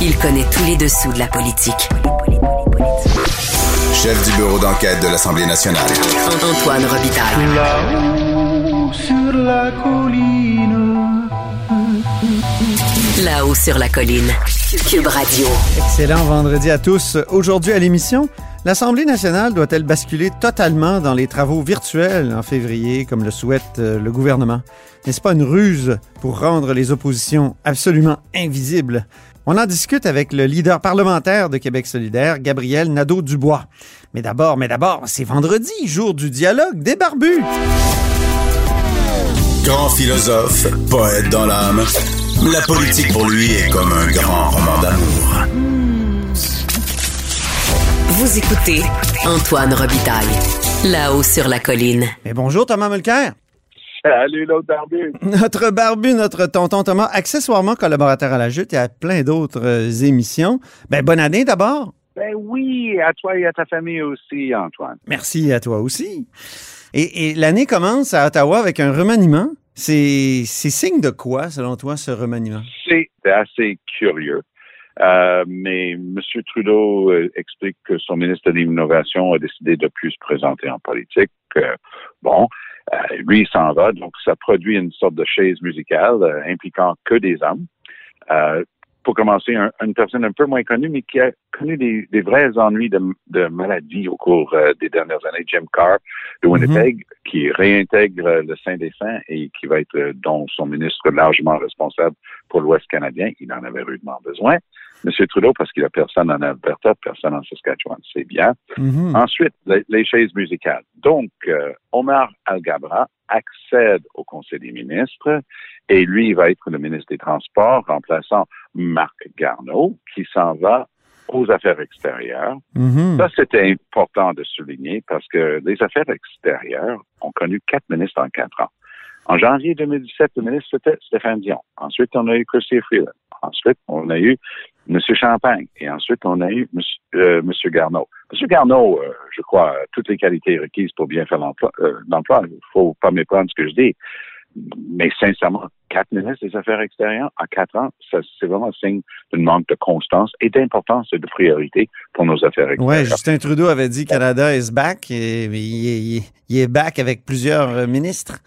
Il connaît tous les dessous de la politique. Chef du bureau d'enquête de l'Assemblée nationale. Antoine Robitaille. Là-haut sur la colline. Là-haut sur la colline. Cube Radio. Excellent vendredi à tous. Aujourd'hui à l'émission, l'Assemblée nationale doit-elle basculer totalement dans les travaux virtuels en février, comme le souhaite euh, le gouvernement? N'est-ce pas une ruse pour rendre les oppositions absolument invisibles? On en discute avec le leader parlementaire de Québec solidaire, Gabriel Nadeau-Dubois. Mais d'abord, mais d'abord, c'est vendredi, jour du dialogue des barbus. Grand philosophe, poète dans l'âme. La politique pour lui est comme un grand roman d'amour. Vous écoutez Antoine Robitaille. Là-haut sur la colline. Et bonjour Thomas Mulcair. L'autre barbu. Notre barbu, notre tonton Thomas, accessoirement collaborateur à la Jute et à plein d'autres euh, émissions. Ben, bonne année d'abord. Ben oui, à toi et à ta famille aussi, Antoine. Merci à toi aussi. Et, et l'année commence à Ottawa avec un remaniement. C'est signe de quoi, selon toi, ce remaniement? C'est assez curieux. Euh, mais M. Trudeau euh, explique que son ministre de l'Innovation a décidé de plus se présenter en politique. Euh, bon, lui, il s'en va, donc ça produit une sorte de chaise musicale euh, impliquant que des hommes. Euh, pour commencer, un- une personne un peu moins connue, mais qui a connu des, des vrais ennuis de, de maladie au cours euh, des dernières années, Jim Carr de Winnipeg, qui réintègre euh, le Saint des Saints et qui va être, euh, dont son ministre largement responsable pour l'Ouest canadien. Il en avait rudement besoin. M. Trudeau, parce qu'il a personne en Alberta, personne en Saskatchewan, c'est bien. Mhm. Ensuite, les, les chaises musicales. Donc, euh, Omar Al-Gabra accède au Conseil des ministres et lui, il va être le ministre des Transports, remplaçant Marc Garneau, qui s'en va aux affaires extérieures. Mhm. Ça, c'était important de souligner parce que les affaires extérieures ont connu quatre ministres en quatre ans. En janvier 2017, le ministre, c'était Stéphane Dion. Ensuite, on a eu Christy Freeland. Ensuite, on a eu M. Champagne. Et ensuite, on a eu M. Euh, Garneau. M. Garneau, euh, je crois, a toutes les qualités requises pour bien faire l'emploi. Euh. Il faut pas méprendre ce que je dis. Mais sincèrement, quatre ministres des Affaires extérieures en quatre ans, c'est vraiment un signe d'un manque de constance et d'importance et de priorité pour nos affaires extérieures. Ouais, Justin Trudeau avait dit Canada is back et il, est back avec plusieurs euh, ministres.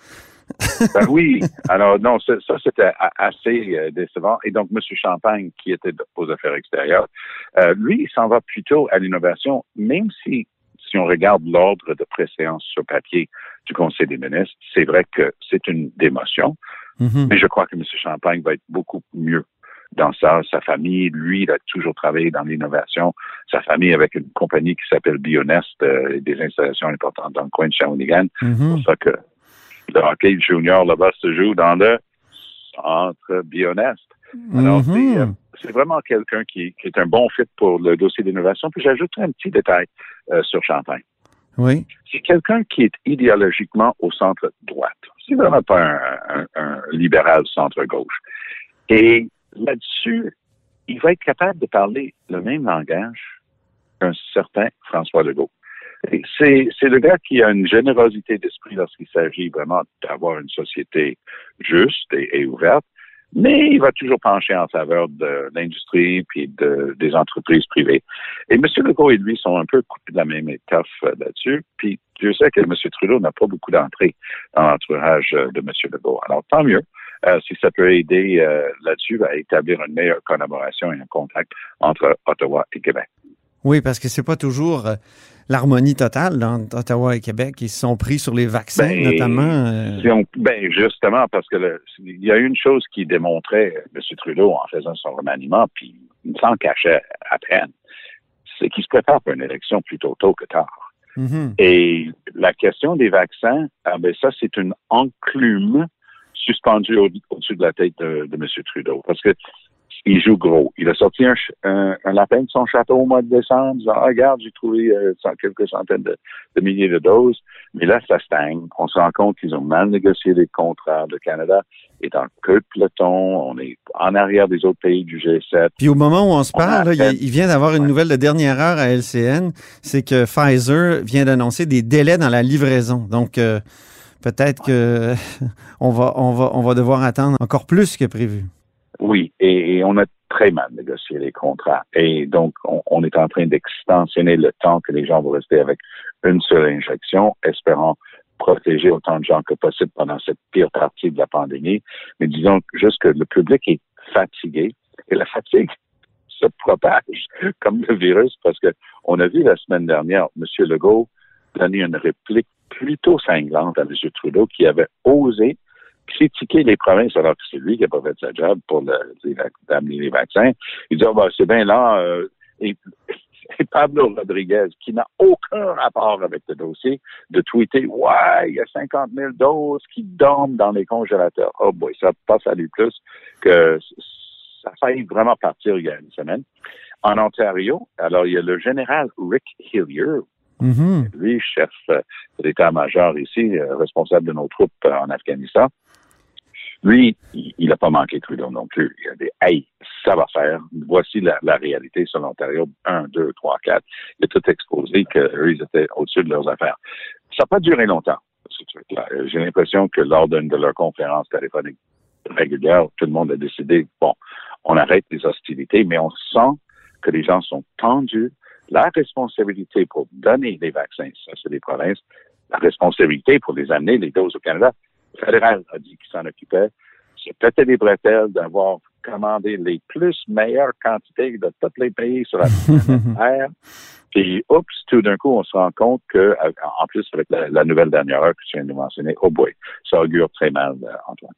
Ben oui. Alors, non, ça, ça, c'était assez euh, décevant. Et donc, M. Champagne, qui était aux affaires extérieures, euh, lui, il s'en va plutôt à l'innovation, même si, si on regarde l'ordre de préséance sur papier du Conseil des ministres, c'est vrai que c'est une démotion, Mhm. mais je crois que M. Champagne va être beaucoup mieux dans ça. Sa famille, lui, il a toujours travaillé dans l'innovation. Sa famille avec une compagnie qui s'appelle Bionest, euh, et des installations importantes dans le coin de Shawinigan. C'est Mhm. pour ça que le hockey junior là-bas se joue dans le centre Bionest. Alors, c'est, euh, c'est vraiment quelqu'un qui, qui est un bon fit pour le dossier d'innovation. Puis j'ajouterai un petit détail euh, sur Champagne. Oui. C'est quelqu'un qui est idéologiquement au centre droite. C'est vraiment pas un, un- un libéral centre-gauche. Et là-dessus, il va être capable de parler le même langage qu'un certain François Legault. C'est, c'est le gars qui a une générosité d'esprit lorsqu'il s'agit vraiment d'avoir une société juste et, ouverte, mais il va toujours pencher en faveur de l'industrie puis de, des entreprises privées. Et M. Legault et lui sont un peu coupés de la même étoffe euh, là-dessus. Puis Dieu sait que M. Trudeau n'a pas beaucoup d'entrée dans l'entourage euh, de M. Legault. Alors tant mieux. euh, si ça peut aider là-dessus à établir une meilleure collaboration et un contact entre Ottawa et Québec. Oui, parce que c'est pas toujours euh, l'harmonie totale dans Ottawa et Québec. Ils se sont pris sur les vaccins, Ben, notamment. euh, Si on- ben justement, parce que le- il y a une chose qui démontrait euh, M. Trudeau en faisant son remaniement, puis il s'en cachait à peine, c'est qu'il se prépare pour une élection plutôt tôt que tard. mhm. Et la question des vaccins, ah ben ça, c'est une enclume suspendue au- au-dessus de la tête de, de M. Trudeau. Parce que il joue gros. Il a sorti un, un, un lapin de son château au mois de décembre, disant Ah, regarde, j'ai trouvé euh, quelques centaines de, de milliers de doses. Mais là, ça stagne. On se rend compte qu'ils ont mal négocié les contrats. Le Canada est en queue de peloton. On est en arrière des autres pays du G7. Puis au moment où on se On parle, là, il, il vient d'avoir une nouvelle de dernière heure à LCN, c'est que Pfizer vient d'annoncer des délais dans la livraison. Donc euh, peut-être que on va on va on va devoir attendre encore plus que prévu. Oui, et, on a très mal négocié les contrats. Et donc, on, on est en train d'extensionner le temps que les gens vont rester avec une seule injection, espérant protéger autant de gens que possible pendant cette pire partie de la pandémie. Mais disons juste que le public est fatigué et la fatigue se propage comme le virus parce que on a vu la semaine dernière M. Legault donner une réplique plutôt cinglante à M. Trudeau qui avait osé critiquer les provinces alors que c'est lui qui n'a pas fait sa job pour d'amener les vaccins. Il dit, oh, c'est bien là, euh, et, et, Pablo Rodriguez, qui n'a aucun rapport avec le dossier, de tweeter, ouais, il y a 50 000 doses qui dorment dans les congélateurs. Oh boy, ça passe à lui plus que ça a failli vraiment partir il y a une semaine. En Ontario, alors il y a le général Rick Hillier, Mhm. lui, chef euh, de l'état-major ici, euh, responsable de nos troupes euh, en Afghanistan. Lui, il n'a pas manqué Trudeau non plus. Il a dit, hey, ça va faire. Voici la, la réalité sur l'Ontario. Un, deux, trois, quatre. Il a tout exposé qu'eux, ils étaient au-dessus de leurs affaires. Ça n'a pas duré longtemps, ce truc-là. J'ai l'impression que lors d'une de leurs conférences téléphoniques régulières, tout le monde a décidé, bon, on arrête les hostilités, mais on sent que les gens sont tendus. La responsabilité pour donner les vaccins, ça c'est des provinces. La responsabilité pour les amener, les doses au Canada, le fédéral a dit qu'il s'en occupait. C'est peut-être des bretelles d'avoir commandé les plus meilleures quantités de tous les pays sur la terre. Puis, oups, tout d'un coup, on se rend compte que, en plus, avec la, la nouvelle dernière heure que tu viens de mentionner, oh boy, ça augure très mal, euh, Antoine.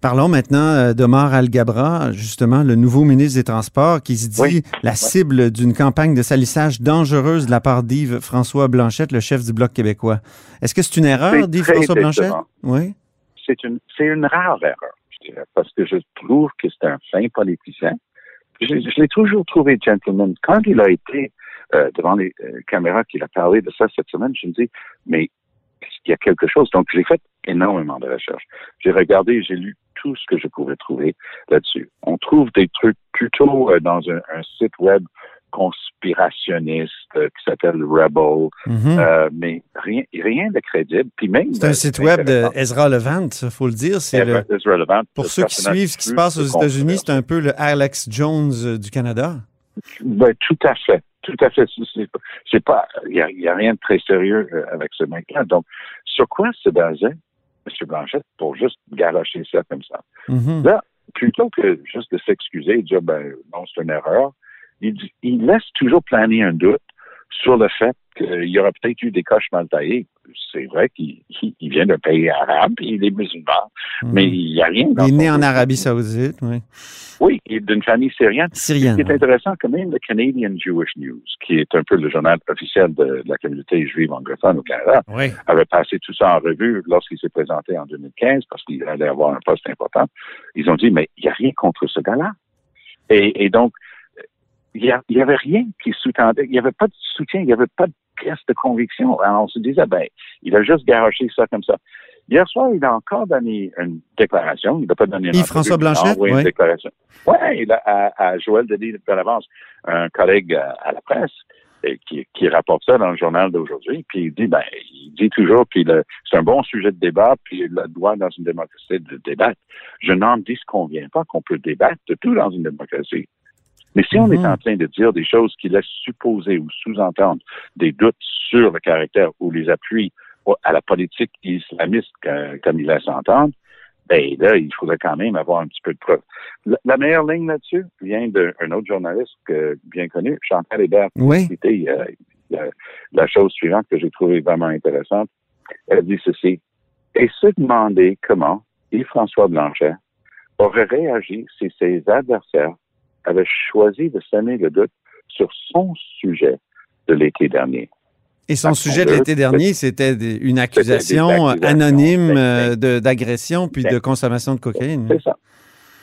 Parlons maintenant euh, d'Omar Al-Gabra, justement, le nouveau ministre des Transports, qui se dit Oui. la cible d'une campagne de salissage dangereuse de la part d'Yves François Blanchette, le chef du Bloc québécois. Est-ce que c'est une erreur d'Yves François Blanchette? Oui. C'est une, c'est une rare erreur, je dirais, parce que je trouve que c'est un fin politicien. Je, je l'ai toujours trouvé gentleman. Quand il a été euh, devant les euh, caméras, qu'il a parlé de ça cette semaine, je me dis, mais est-ce qu'il y a quelque chose? Donc, j'ai fait énormément de recherches. J'ai regardé, j'ai lu tout ce que je pouvais trouver là-dessus. On trouve des trucs plutôt euh, dans un, un site web conspirationniste euh, qui s'appelle Rebel, Mhm. euh, mais rien, rien de crédible. Puis même, c'est un site web intéressant. d'Ezra Levant, il faut le dire. C'est le- pour ceux qui suivent ce qui se passe aux États-Unis, c'est un peu le Alex Jones euh, du Canada. Ben, tout à fait. Tout à fait. C'est- pas, il y a, rien de très sérieux avec ce mec-là. Donc, sur quoi se basait M. Blanchette pour juste garocher ça comme ça? Mhm. Là, plutôt que juste de s'excuser et dire, ben, non, c'est une erreur, il, dit- il laisse toujours planer un doute sur le fait qu'il y aurait peut-être eu des coches mal taillées. C'est vrai qu'il il- il vient d'un pays arabe, il est musulman, Mhm. mais il n'y a rien dans Il est né en. Arabie Saoudite, oui. Oui, il est d'une famille syrienne. Ce Syrienne. qui est intéressant, quand même, le Canadian Jewish News, qui est un peu le journal officiel de, de la communauté juive anglophone au Canada, Oui. avait passé tout ça en revue lorsqu'il s'est présenté en 2015 parce qu'il allait avoir un poste important. Ils ont dit, mais il n'y a rien contre ce gars-là. Et, et donc, il n'y avait rien qui sous-tendait, il n'y avait pas de soutien, il n'y avait pas de pièce de conviction. Alors, on se disait, ben, il a juste garoché ça comme ça. Hier soir, il a encore donné une déclaration. Il n'a pas donné une François Blanchet, oui. une déclaration. Oui, il a, à, à Joël Denis de l'avance, un collègue à, à la presse, et qui, qui rapporte ça dans le journal d'aujourd'hui, puis il dit, ben, il dit toujours, puis le- c'est un bon sujet de débat, puis il droit dans une démocratie de débattre. Je n'en disconviens pas qu'on peut débattre de tout dans une démocratie. Mais si on Mhm. est en train de dire des choses qui laissent supposer ou sous-entendre des doutes sur le caractère ou les appuis à la politique islamiste comme il laisse entendre, ben là, il faudrait quand même avoir un petit peu de preuve. La, la meilleure ligne là-dessus vient d'un autre journaliste bien connu, Chantal Hébert, Oui. cité euh, la, la chose suivante que j'ai trouvée vraiment intéressante. Elle dit ceci. Et se demander comment Yves-François Blanchet aurait réagi si ses adversaires avaient choisi de semer le doute sur son sujet de l'été dernier. Et son sujet de l'été dernier, c'était une accusation accusations, anonyme ben, euh, d'agression puis ben, de consommation de cocaïne. C'est ça.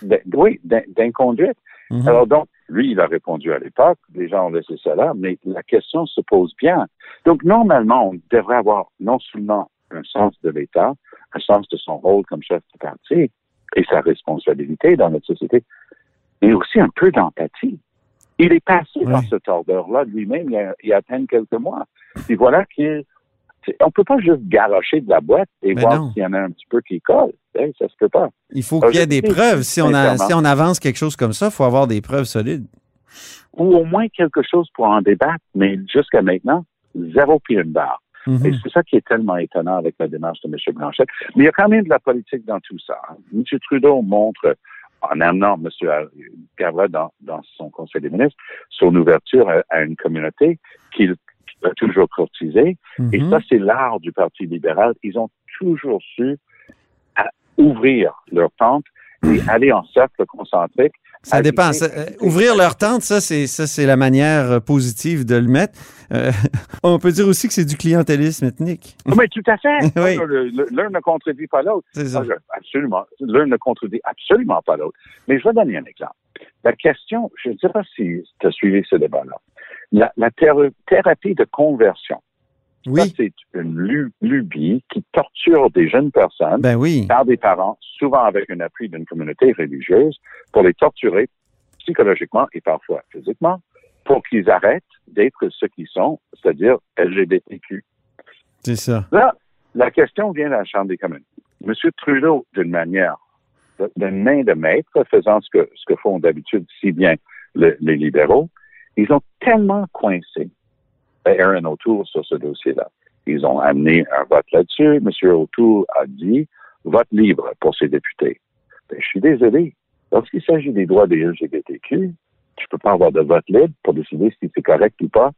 D- oui, d'in- d'inconduite. Mhm. Alors donc, lui, il a répondu à l'époque, les gens ont laissé ça là, mais la question se pose bien. Donc, normalement, on devrait avoir non seulement un sens de l'État, un sens de son rôle comme chef de parti et sa responsabilité dans notre société, mais aussi un peu d'empathie. Il est passé dans Oui. cette ordre-là lui-même il y, a, il y a à peine quelques mois. Et voilà qu'il On peut pas juste garocher de la boîte et Mais voir s'il y en a un petit peu qui colle. Hey, ça se peut pas. Il faut qu'il y ait des preuves. Si on, a, sincèrement. si on avance quelque chose comme ça, il faut avoir des preuves solides. Ou au moins quelque chose pour en débattre, mais jusqu'à maintenant, zéro pied une barre. Mhm. Et c'est ça qui est tellement étonnant avec la démarche de M. Blanchette. Mais il y a quand même de la politique dans tout ça. hein. M. Trudeau montre, en amenant M. Gavra dans, dans son Conseil des ministres, son ouverture à, à une communauté qu'il a toujours courtisée. Et Mhm. ça, c'est l'art du Parti libéral. Ils ont toujours su à ouvrir leur tente et aller en cercle concentrique. Ça dépend. Ça, euh, ouvrir leur tente, ça, c'est ça, c'est la manière euh, positive de le mettre. Euh, on peut dire aussi que c'est du clientélisme ethnique. Oui, tout à fait. Oui. L'un ne contredit pas l'autre. Ah, Absolument. L'un ne contredit absolument pas l'autre. Mais je vais donner un exemple. La question, je ne sais pas si tu as suivi ce débat-là. La, la théra- thérapie de conversion, Oui. c'est une lu- lubie qui torture des jeunes personnes Ben oui. par des parents, souvent avec un appui d'une communauté religieuse, pour les torturer psychologiquement et parfois physiquement, pour qu'ils arrêtent d'être ce qu'ils sont, c'est-à-dire LGBTQ. C'est ça. Là, la question vient de la Chambre des communes. M. Trudeau, d'une manière, de- main de maître, faisant ce que, ce que font d'habitude si bien le- les libéraux, ils ont tellement coincé Aaron O'Toole sur ce dossier-là. Ils ont amené un vote là-dessus. M. O'Toole a dit vote libre pour ses députés. Ben, je suis désolé. Lorsqu'il s'agit des droits des LGBTQ, tu peux pas avoir de vote libre pour décider si c'est correct ou pas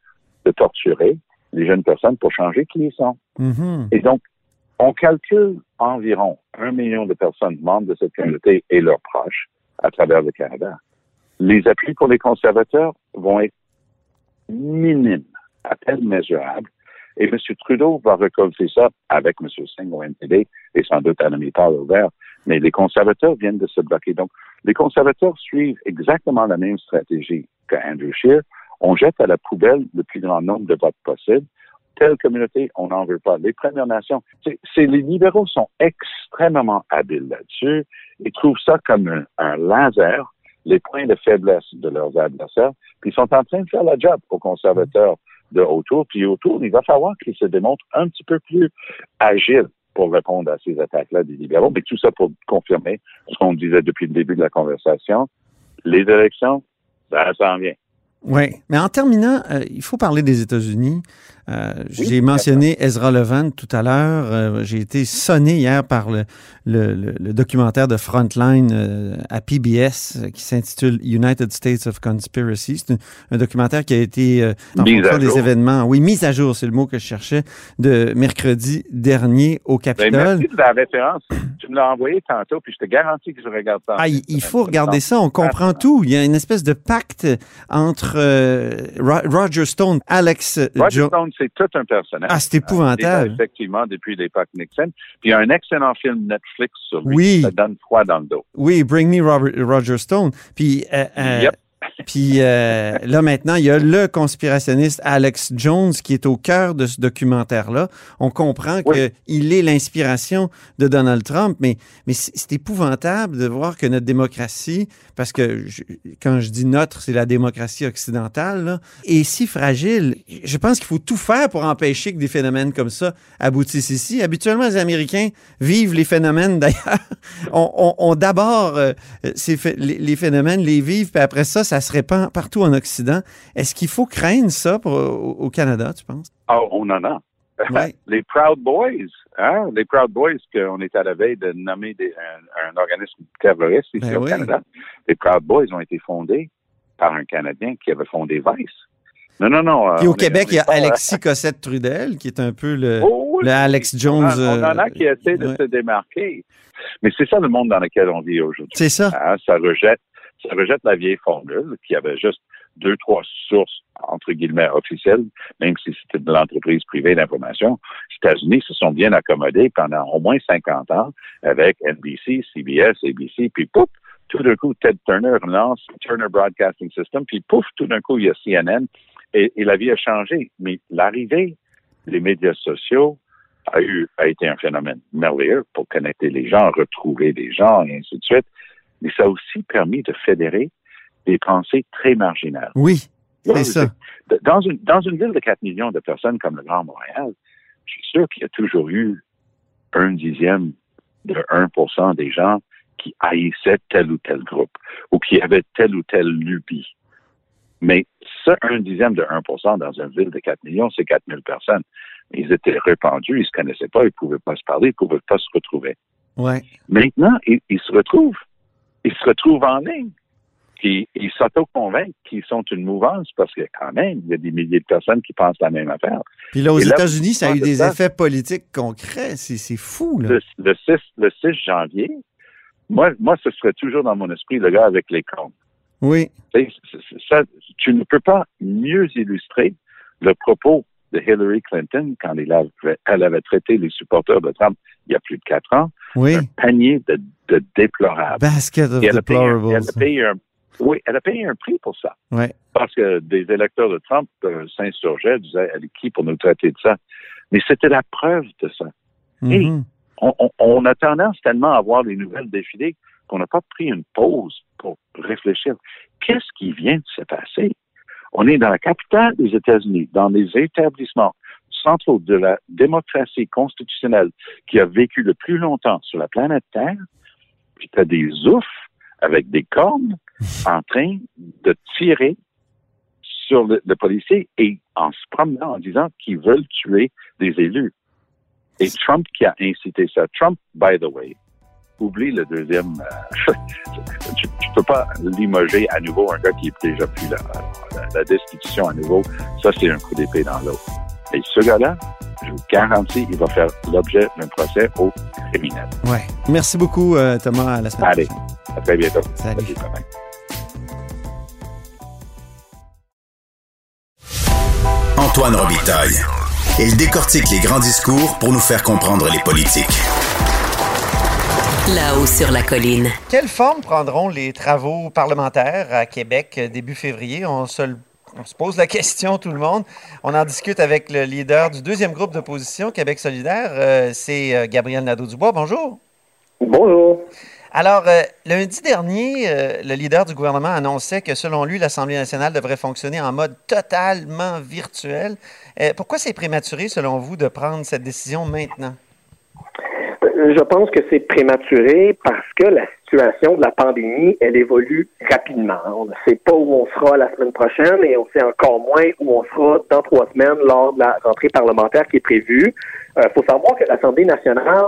de torturer les jeunes personnes pour changer qui ils sont. Mhm. Et donc, on calcule environ un million de personnes membres de cette communauté et leurs proches à travers le Canada. Les appuis pour les conservateurs vont être minimes, à peine mesurables. Et M. Trudeau va récolter ça avec M. Singh au NPD et sans doute à Paul au vert. Mais les conservateurs viennent de se bloquer. Donc, les conservateurs suivent exactement la même stratégie que Andrew Scheer. On jette à la poubelle le plus grand nombre de votes possible telle communauté, on n'en veut pas. Les Premières Nations, c'est- les libéraux sont extrêmement habiles là-dessus. Ils trouvent ça comme un, un laser, les points de faiblesse de leurs adversaires, puis ils sont en train de faire la job aux conservateurs de autour. Puis autour, il va falloir qu'ils se démontrent un petit peu plus agiles pour répondre à ces attaques-là des libéraux. Mais tout ça pour confirmer ce qu'on disait depuis le début de la conversation. Les élections, ça s'en vient. Oui, mais en terminant, euh, il faut parler des États-Unis. Euh, Oui, J'ai mentionné Ezra Levant tout à l'heure. Euh, J'ai été sonné hier par le, le, le- le documentaire de Frontline à PBS qui s'intitule United States of Conspiracy. C'est un, un documentaire qui a été en fonction des jour. événements. Oui, mise à jour, c'est le mot que je cherchais, de mercredi dernier au Ben, Capitole. merci de la référence. Tu me l'as envoyé tantôt, puis je te garantis que je regarde ça. Ah, il, il faut regarder ça, on comprend tout. Il y a une espèce de pacte entre euh, Ro- Roger Stone, Alex Roger Jo- Stone, c'est tout un personnage. Ah, c'est là, épouvantable. effectivement, depuis l'époque Nixon. Puis il y a un excellent film Netflix sur lui. Oui. Ça donne froid dans le dos. Oui, Bring Me Robert- Roger Stone. Puis, euh, euh, Yep. Puis euh, là maintenant, il y a le conspirationniste Alex Jones qui est au cœur de ce documentaire-là. On comprend Oui. qu'il est l'inspiration de Donald Trump, mais, mais c'est épouvantable de voir que notre démocratie, parce que je- quand je dis notre, c'est la démocratie occidentale, là, est si fragile. Je pense qu'il faut tout faire pour empêcher que des phénomènes comme ça aboutissent ici. Habituellement, les Américains vivent les phénomènes d'ailleurs. On, on- on d'abord euh, les phénomènes, les vivent, puis après ça, ça se répand partout en Occident. Est-ce qu'il faut craindre ça pour- au, au Canada, tu penses? Ah, on en a. Ouais. Les Proud Boys, hein? Les Proud Boys qu'on est à la veille de nommer des- un, un organisme terroriste ici Ben au oui. Canada. Les Proud Boys ont été fondés par un Canadien qui avait fondé Vice. Non, non, non. Puis euh, au est- Québec, il y a pas- Alexis Cossette-Trudel, qui est un peu le, Oh, oui. le Alex Jones. On, en- on en a euh, qui essaient de ouais. se démarquer. Mais c'est ça le monde dans lequel on vit aujourd'hui. C'est ça. Hein, ça rejette, ça rejette la vieille formule qui avait juste deux, trois sources, entre guillemets, officielles, même si c'était de l'entreprise privée d'information. Les États-Unis se sont bien accommodés pendant au moins 50 ans avec NBC, CBS, ABC, puis pouf, tout d'un coup, Ted Turner lance Turner Broadcasting System, puis pouf, tout d'un coup, il y a CNN, et, la vie a changé. Mais l'arrivée des médias sociaux a eu, a été un phénomène merveilleux pour connecter les gens, retrouver des gens, et ainsi de suite. Mais ça a aussi permis de fédérer des pensées très marginales. Oui, c'est ça. Dans une, dans une ville de 4 millions de personnes comme le Grand Montréal, je suis sûr qu'il y a toujours eu un dixième de 1 des gens qui haïssaient tel ou tel groupe ou qui avaient telle ou telle lubie. Mais ça, un dixième de 1% dans une ville de 4 millions, c'est 4 000 personnes. Ils étaient répandus, ils se connaissaient pas, ils pouvaient pas se parler, ils pouvaient pas se retrouver. Ouais. Maintenant, ils, ils se retrouvent. Ils se retrouvent en ligne. Puis ils s'auto-convainquent qu'ils sont une mouvance parce que quand même, il y a des milliers de personnes qui pensent la même affaire. Puis là, aux États-Unis, ça a eu de des effets politiques concrets. C'est fou, là. Le, le 6, le 6 janvier, moi, moi, ce serait toujours dans mon esprit le gars avec les cornes. Oui. Ça, tu ne peux pas mieux illustrer le propos de Hillary Clinton quand elle avait, elle avait traité les supporters de Trump il y a plus de quatre ans, Oui. un panier de, de déplorables. Basket of Et elle a, payé, un- deplorables. elle a payé un, oui, elle a payé un prix pour ça. Ouais. Parce que des électeurs de Trump euh, s'insurgeaient, disaient, elle est qui pour nous traiter de ça? Mais c'était la preuve de ça. Mhm. on, on- on a tendance tellement à voir les nouvelles défiler qu'on n'a pas pris une pause pour réfléchir. Qu'est-ce qui vient de se passer? On est dans la capitale des États-Unis, dans les établissements centraux de la démocratie constitutionnelle qui a vécu le plus longtemps sur la planète Terre, puis tu as des oufs avec des cornes en train de tirer sur le, le policier et en se promenant en disant qu'ils veulent tuer des élus. Et Trump qui a incité ça. Trump, by the way, oublie le deuxième. euh, tu, tu peux pas limoger à nouveau un gars qui est déjà plus là. La, la destitution à nouveau, ça c'est un coup d'épée dans l'eau. Et ce gars-là, je vous garantis, il va faire l'objet d'un procès au criminel. Ouais. Merci beaucoup, euh, Thomas. À la semaine Allez. prochaine. À très bientôt. Salut. Antoine Robitaille. Il décortique les grands discours pour nous faire comprendre les politiques. Là-haut sur la colline. Quelle forme prendront les travaux parlementaires à Québec euh, début février? On se, le- on se pose la question, tout le monde. On en discute avec le leader du deuxième groupe d'opposition, Québec solidaire. Euh, C'est euh, Gabriel Nadeau-Dubois. Bonjour. Bonjour. Alors, euh, lundi dernier, euh, le leader du gouvernement annonçait que selon lui, l'Assemblée nationale devrait fonctionner en mode totalement virtuel. Euh, pourquoi c'est prématuré, selon vous, de prendre cette décision maintenant? Euh, Je pense que c'est prématuré parce que la situation de la pandémie, elle évolue rapidement. On ne sait pas où on sera la semaine prochaine et on sait encore moins où on sera dans trois semaines lors de la rentrée parlementaire qui est prévue. Il faut savoir que l'Assemblée nationale,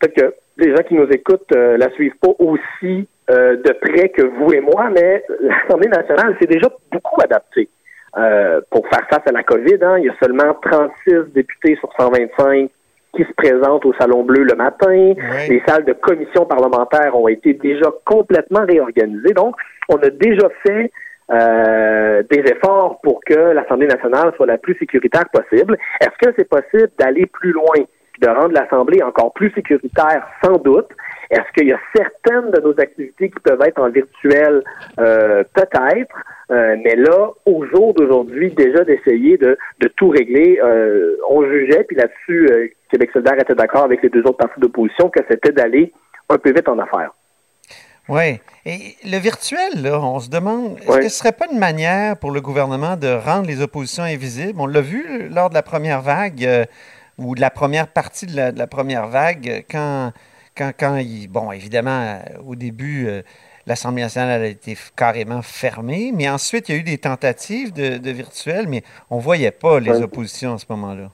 peut-être que les gens qui nous écoutent euh, la suivent pas aussi euh, de près que vous et moi, mais l'Assemblée nationale s'est déjà beaucoup adaptée. Euh, pour faire face à la COVID, hein, il y a seulement 36 députés sur 125 qui se présentent au Salon Bleu le matin. Oui. Les salles de commission parlementaire ont été déjà complètement réorganisées. Donc, on a déjà fait euh, des efforts pour que l'Assemblée nationale soit la plus sécuritaire possible. Est-ce que c'est possible d'aller plus loin, de rendre l'Assemblée encore plus sécuritaire? Sans doute. Est-ce qu'il y a certaines de nos activités qui peuvent être en virtuel? Euh, Peut-être. Euh, mais là, au jour d'aujourd'hui, déjà d'essayer de, de tout régler, euh, on jugeait, puis là-dessus, euh, Québec solidaire était d'accord avec les deux autres partis d'opposition, que c'était d'aller un peu vite en affaires. Oui. Et le virtuel, là, on se demande, est-ce Oui. que ce serait pas une manière pour le gouvernement de rendre les oppositions invisibles? On l'a vu lors de la première vague euh, ou de la première partie de la, de la première vague, quand, quand, quand il, bon, évidemment, euh, au début, euh, l'Assemblée nationale a été carrément fermée, mais ensuite, il y a eu des tentatives de, de virtuel, mais on voyait pas les Oui. oppositions à ce moment-là.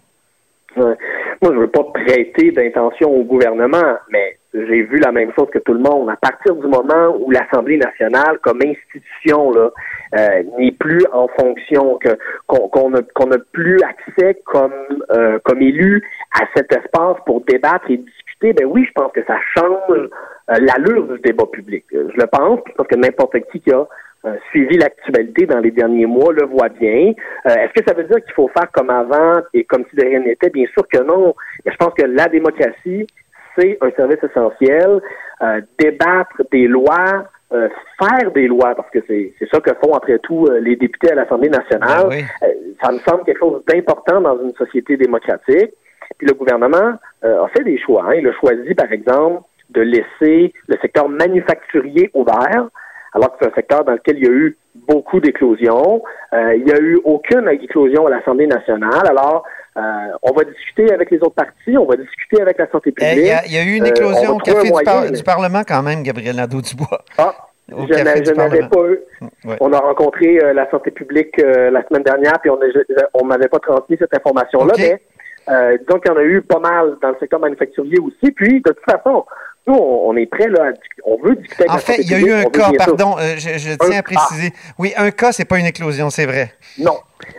Ouais. Moi, je veux pas prêter d'intention au gouvernement, mais j'ai vu la même chose que tout le monde. À partir du moment où l'Assemblée nationale, comme institution, là, euh, n'est plus en fonction, que qu'on n'a plus accès comme euh, comme élu à cet espace pour débattre et discuter, ben oui, je pense que ça change euh, l'allure du débat public. Je le pense, pense que n'importe qui qui a euh, suivi l'actualité dans les derniers mois le voit bien. Euh, Est-ce que ça veut dire qu'il faut faire comme avant et comme si de rien n'était? Bien sûr que non. Mais je pense que la démocratie, c'est un service essentiel. Euh, débattre des lois, euh, faire des lois, parce que c'est c'est ça que font après tout euh, les députés à l'Assemblée nationale. Ben oui. Euh, ça me semble quelque chose d'important dans une société démocratique. Puis le gouvernement euh, a fait des choix. hein. Il a choisi, par exemple, de laisser le secteur manufacturier ouvert, alors que c'est un secteur dans lequel il y a eu beaucoup d'éclosions. Euh, il n'y a eu aucune éclosion à l'Assemblée nationale. Alors, Euh, on va discuter avec les autres partis, on va discuter avec la santé Eh, publique. Il y, a- il y a eu une Euh, éclosion on au café du, par- Parlement quand même, Gabriel Nadeau-Dubois. Ah, Au je n'avais pas eu. Ouais. On a rencontré euh, la santé publique euh, la semaine dernière, puis on on m'avait pas transmis cette information-là, mais euh, disons qu'il y en a eu pas mal dans le secteur manufacturier aussi. Puis, de toute façon, nous, on, est prêts, là, à on veut discuter En fait, il y a eu un cas, pardon, euh, je, je tiens Un- à préciser. Oui, un cas, c'est pas une éclosion, c'est vrai. Non.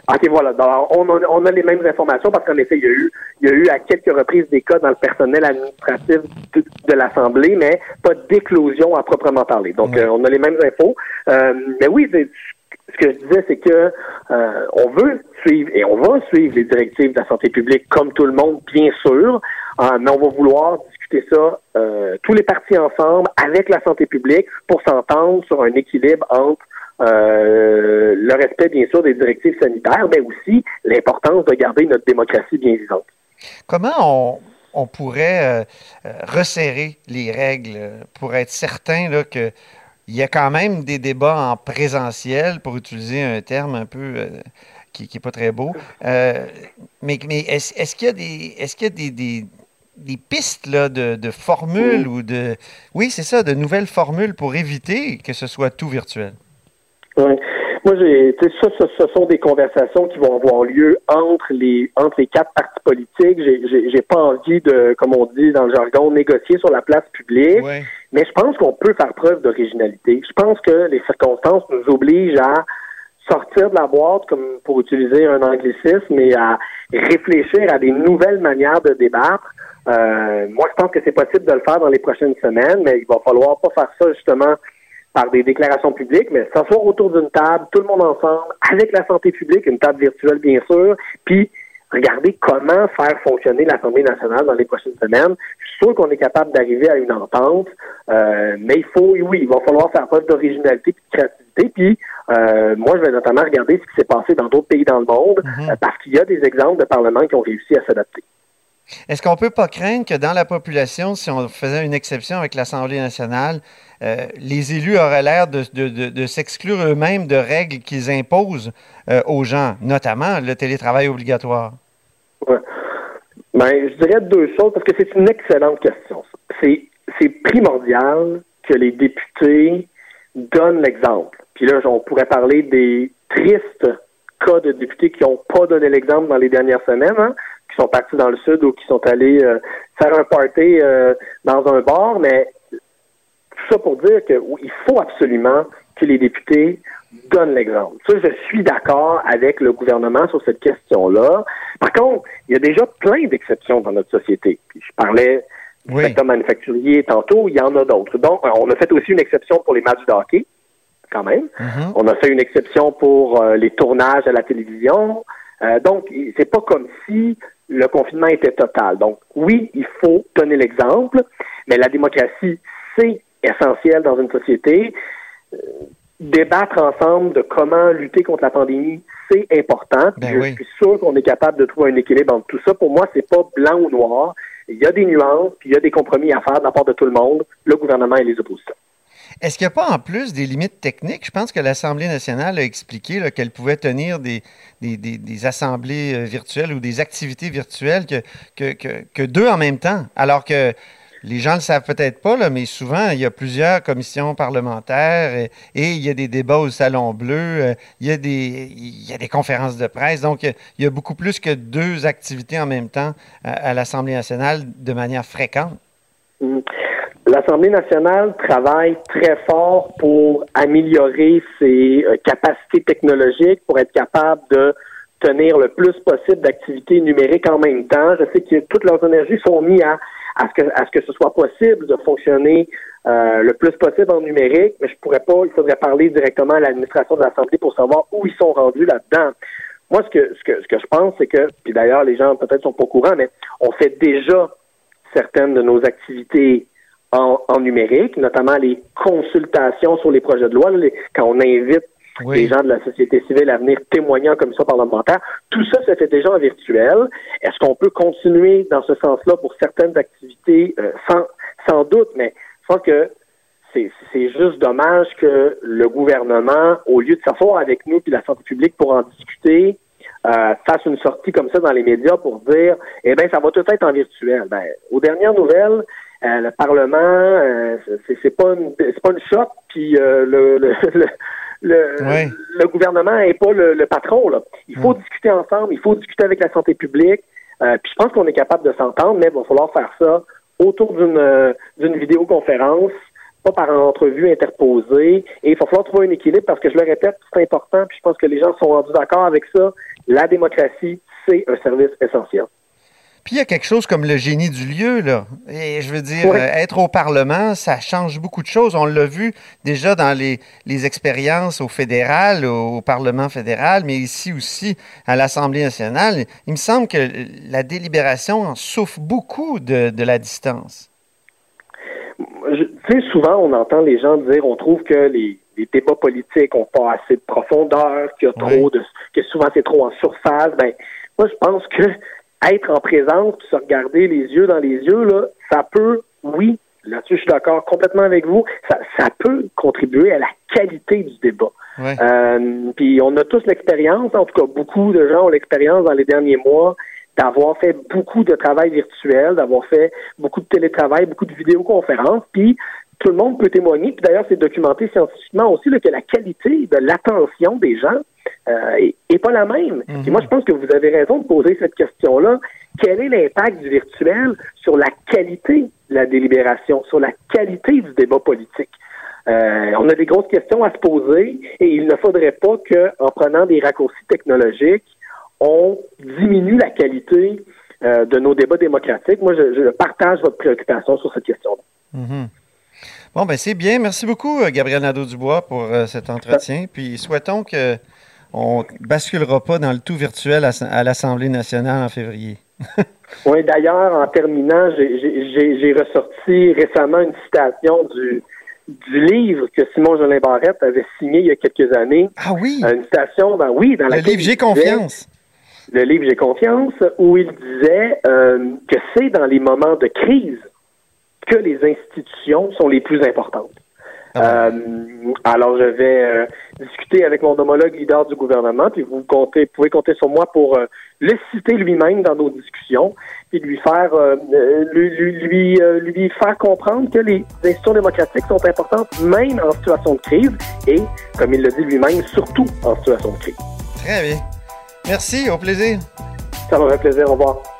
OK, voilà. Alors, on, a, on a les mêmes informations parce qu'en effet, il y, a eu, il y a eu à quelques reprises des cas dans le personnel administratif de, de l'Assemblée, mais pas d'éclosion à proprement parler. Donc, euh, on a les mêmes infos. Euh, mais oui, ce que je disais, c'est que on veut suivre et on va suivre les directives de la santé publique comme tout le monde, bien sûr, mais on va vouloir discuter ça euh, tous les partis ensemble avec la santé publique pour s'entendre sur un équilibre entre euh, le respect, bien sûr, des directives sanitaires, mais aussi l'importance de garder notre démocratie bien vivante. Comment on, on pourrait euh, resserrer les règles pour être certain là, que il y a quand même des débats en présentiel, pour utiliser un terme un peu euh, qui n'est pas très beau. Mais mais est-ce qu'il y a des est-ce qu'il y a des, des pistes là, de, de formules ou de oui c'est ça de nouvelles formules pour éviter que ce soit tout virtuel. Ouais. Moi, j'ai, tu sais, ça, ce, ce sont des conversations qui vont avoir lieu entre les entre les quatre partis politiques. J'ai, j'ai, j'ai pas envie de, comme on dit dans le jargon, négocier sur la place publique. Ouais. Mais je pense qu'on peut faire preuve d'originalité. Je pense que les circonstances nous obligent à sortir de la boîte, comme pour utiliser un anglicisme, et à réfléchir à des nouvelles manières de débattre. Euh, moi, je pense que c'est possible de le faire dans les prochaines semaines, mais il va falloir pas faire ça justement par des déclarations publiques, mais s'asseoir autour d'une table, tout le monde ensemble, avec la santé publique, une table virtuelle bien sûr, puis regarder comment faire fonctionner l'Assemblée nationale dans les prochaines semaines. Je suis sûr qu'on est capable d'arriver à une entente, euh, mais il faut, oui, il va falloir faire preuve d'originalité et de créativité. Puis, euh, moi, je vais notamment regarder ce qui s'est passé dans d'autres pays dans le monde, Mhm. euh, parce qu'il y a des exemples de parlements qui ont réussi à s'adapter. Est-ce qu'on peut pas craindre que dans la population, si on faisait une exception avec l'Assemblée nationale, euh, les élus auraient l'air de, s'exclure eux-mêmes de règles qu'ils imposent euh, aux gens, notamment le télétravail obligatoire? Ouais. Ben, je dirais deux choses parce que c'est une excellente question. c'est primordial que les députés donnent l'exemple. Puis là, on pourrait parler des tristes cas de députés qui n'ont pas donné l'exemple dans les dernières semaines, hein, qui sont partis dans le sud ou qui sont allés euh, faire un party euh, dans un bar, mais tout ça pour dire que oui, il faut absolument que les députés donnent l'exemple. Ça, je suis d'accord avec le gouvernement sur cette question-là. Par contre, il y a déjà plein d'exceptions dans notre société. Puis je parlais du secteur manufacturier tantôt, il y en a d'autres. Donc, on a fait aussi une exception pour les matchs de hockey, quand même. Mhm. On a fait une exception pour euh, les tournages à la télévision. Euh, donc, c'est pas comme si le confinement était total. Donc, oui, il faut donner l'exemple, mais la démocratie, c'est essentiel dans une société. Euh, débattre ensemble de comment lutter contre la pandémie, c'est important. Ben Je oui. suis sûr qu'on est capable de trouver un équilibre entre tout ça. Pour moi, c'est pas blanc ou noir. Il y a des nuances, puis il y a des compromis à faire de la part de tout le monde, le gouvernement et les oppositions. Est-ce qu'il n'y a pas en plus des limites techniques? Je pense que l'Assemblée nationale a expliqué qu'elle pouvait tenir des, des, des- des assemblées euh, virtuelles ou des activités virtuelles que, que, que, deux en même temps. Alors que les gens ne le savent peut-être pas, mais souvent, il y a plusieurs commissions parlementaires et, et il y a des débats au Salon Bleu, euh, il, y a des, il y a des conférences de presse. Donc, il y a beaucoup plus que deux activités en même temps à, l'Assemblée nationale de manière fréquente. Mm. L'Assemblée nationale travaille très fort pour améliorer ses euh, capacités technologiques, pour être capable de tenir le plus possible d'activités numériques en même temps. Je sais que toutes leurs énergies sont mises à, à, ce, que, à ce que ce soit possible de fonctionner euh, le plus possible en numérique, mais je pourrais pas, il faudrait parler directement à l'administration de l'Assemblée pour savoir où ils sont rendus là-dedans. Moi, ce que, ce que, ce que je pense, c'est que, puis d'ailleurs, les gens peut-être sont pas au courant, mais on fait déjà certaines de nos activités en, en numérique, notamment les consultations sur les projets de loi, là, les- quand on invite Oui. les gens de la société civile à venir témoigner en commission parlementaire. Tout ça se fait déjà en virtuel. Est-ce qu'on peut continuer dans ce sens-là pour certaines activités? Euh, sans, sans doute, mais je pense que c'est c'est juste dommage que le gouvernement, au lieu de s'asseoir avec nous puis la santé publique pour en discuter, euh, fasse une sortie comme ça dans les médias pour dire, eh bien, ça va tout être en virtuel. Ben, aux dernières nouvelles, euh, le Parlement, euh, c'est pas une c'est pas une shot, puis euh, le, le, le le, le, gouvernement n'est pas le, le, patron. Là. Il faut discuter ensemble, il faut discuter avec la santé publique. Euh, puis je pense qu'on est capable de s'entendre, mais il va falloir faire ça autour d'une d'une vidéoconférence, pas par entrevue interposée. Et il va falloir trouver un équilibre parce que je le répète, c'est important. Puis je pense que les gens sont rendus d'accord avec ça. La démocratie, c'est un service essentiel. Puis il y a quelque chose comme le génie du lieu, là. Et je veux dire, euh, être au Parlement, ça change beaucoup de choses. On l'a vu déjà dans les, les expériences au fédéral, au, Parlement fédéral, mais ici aussi à l'Assemblée nationale. Il me semble que la délibération souffre beaucoup de, de la distance. Tu sais, souvent, on entend les gens dire, on trouve que les, les débats politiques n'ont pas assez de profondeur, qu'il y a trop de, que souvent c'est trop en surface. Ben, moi, je pense que être en présence, se regarder les yeux dans les yeux, là, ça peut, oui, là-dessus je suis d'accord complètement avec vous, ça, ça peut contribuer à la qualité du débat. Euh, puis on a tous l'expérience, en tout cas beaucoup de gens ont l'expérience dans les derniers mois d'avoir fait beaucoup de travail virtuel, d'avoir fait beaucoup de télétravail, beaucoup de vidéoconférences, puis tout le monde peut témoigner, puis d'ailleurs c'est documenté scientifiquement aussi là, que la qualité de l'attention des gens euh, est, pas la même. Et moi, je pense que vous avez raison de poser cette question-là. Quel est l'impact du virtuel sur la qualité de la délibération, sur la qualité du débat politique? Euh, on a des grosses questions à se poser et il ne faudrait pas qu'en prenant des raccourcis technologiques, on diminue la qualité euh, de nos débats démocratiques. Moi, je, partage votre préoccupation sur cette question-là. Mm-hmm. Bon, ben c'est bien. Merci beaucoup, Gabriel Nadeau-Dubois, pour cet entretien. Puis souhaitons que on basculera pas dans le tout virtuel à, l'Assemblée nationale en février. oui, d'ailleurs, en terminant, j'ai ressorti récemment une citation du, du livre que Simon Jolin Barrette avait signé il y a quelques années. Ah oui? Euh, une citation, ben oui, dans Le livre J'ai confiance. Le livre J'ai confiance, où il disait euh, que c'est dans les moments de crise que les institutions sont les plus importantes. Ah euh, alors, je vais euh, discuter avec mon homologue leader du gouvernement, puis vous comptez, pouvez compter sur moi pour euh, le citer lui-même dans nos discussions, puis lui faire lui, lui, lui, faire comprendre que les institutions démocratiques sont importantes même en situation de crise et, comme il le dit lui-même, surtout en situation de crise. Très bien. Merci, au plaisir. Ça m'a fait plaisir. Au revoir.